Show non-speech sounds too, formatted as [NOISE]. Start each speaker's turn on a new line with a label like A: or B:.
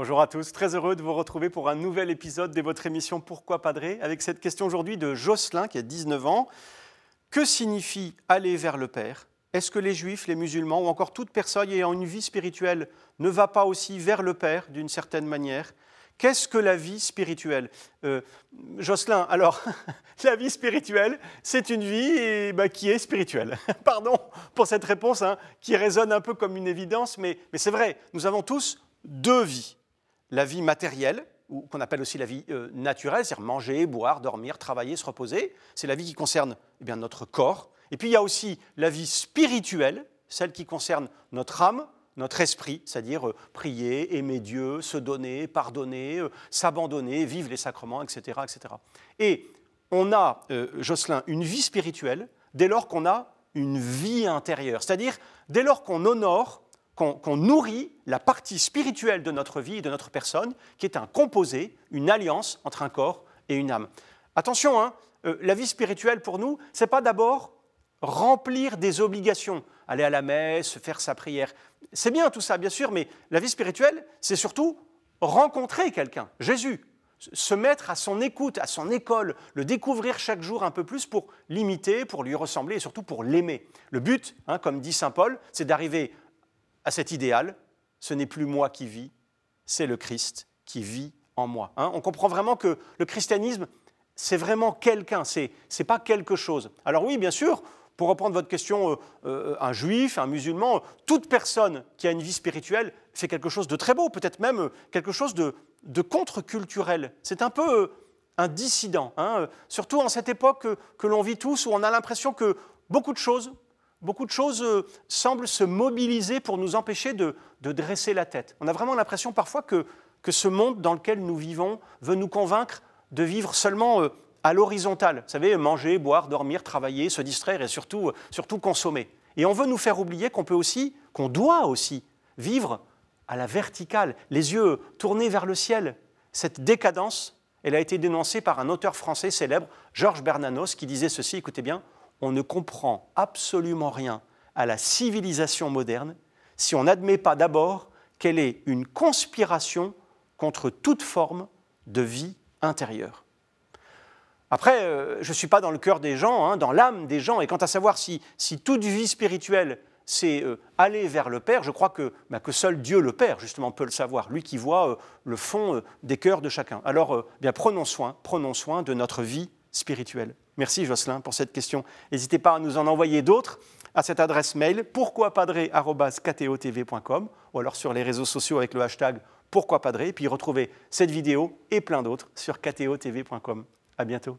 A: Bonjour à tous, très heureux de vous retrouver pour un nouvel épisode de votre émission Pourquoi Padré avec cette question aujourd'hui de Jocelyn qui a 19 ans. Que signifie aller vers le Père? Est-ce que les juifs, les musulmans ou encore toute personne ayant une vie spirituelle ne va pas aussi vers le Père d'une certaine manière? Qu'est-ce que la vie spirituelle? Euh, Jocelyn, alors, [LAUGHS] la vie spirituelle, c'est une vie bah, qui est spirituelle. [LAUGHS] Pardon pour cette réponse hein, qui résonne un peu comme une évidence, mais, c'est vrai, nous avons tous deux vies. La vie matérielle, ou qu'on appelle aussi la vie euh, naturelle, c'est-à-dire manger, boire, dormir, travailler, se reposer. C'est la vie qui concerne eh bien, notre corps. Et puis il y a aussi la vie spirituelle, celle qui concerne notre âme, notre esprit, c'est-à-dire euh, prier, aimer Dieu, se donner, pardonner, euh, s'abandonner, vivre les sacrements, etc. etc. Et on a, Jocelyn, une vie spirituelle dès lors qu'on a une vie intérieure, c'est-à-dire dès lors qu'on honore, qu'on nourrit la partie spirituelle de notre vie et de notre personne, qui est un composé, une alliance entre un corps et une âme. Attention, hein, la vie spirituelle pour nous, c'est pas d'abord remplir des obligations, aller à la messe, faire sa prière. C'est bien tout ça, bien sûr, mais la vie spirituelle, c'est surtout rencontrer quelqu'un, Jésus, se mettre à son écoute, à son école, le découvrir chaque jour un peu plus pour l'imiter, pour lui ressembler et surtout pour l'aimer. Le but, hein, comme dit Saint Paul, c'est d'arriver à cet idéal. Ce n'est plus moi qui vis, c'est le Christ qui vit en moi. Hein. On comprend vraiment que le christianisme, c'est vraiment quelqu'un, c'est n'est pas quelque chose. Alors oui, bien sûr, pour reprendre votre question, euh, euh, un juif, un musulman, toute personne qui a une vie spirituelle fait quelque chose de très beau, peut-être même euh, quelque chose de, contre-culturel. C'est un peu un dissident, hein, surtout en cette époque que, l'on vit tous, où on a l'impression que beaucoup de choses, beaucoup de choses semblent se mobiliser pour nous empêcher de, dresser la tête. On a vraiment l'impression parfois que, ce monde dans lequel nous vivons veut nous convaincre de vivre seulement à l'horizontale. Vous savez, manger, boire, dormir, travailler, se distraire et surtout, surtout consommer. Et on veut nous faire oublier qu'on peut aussi, qu'on doit aussi vivre à la verticale, les yeux tournés vers le ciel. Cette décadence, elle a été dénoncée par un auteur français célèbre, Georges Bernanos, qui disait ceci, écoutez bien, on ne comprend absolument rien à la civilisation moderne si on n'admet pas d'abord qu'elle est une conspiration contre toute forme de vie intérieure. Après, euh, je ne suis pas dans le cœur des gens, hein, dans l'âme des gens, et quant à savoir si, toute vie spirituelle, c'est euh, aller vers le Père, je crois bah, que, seul Dieu le Père, justement, peut le savoir, lui qui voit euh, le fond des cœurs de chacun. Alors, bien, prenons soin, prenons soin de notre vie spirituelle. Merci Jocelyn pour cette question. N'hésitez pas à nous en envoyer d'autres à cette adresse mail pourquoipadré.com ou alors sur les réseaux sociaux avec le hashtag pourquoipadré, et puis retrouvez cette vidéo et plein d'autres sur ktotv.com. À bientôt.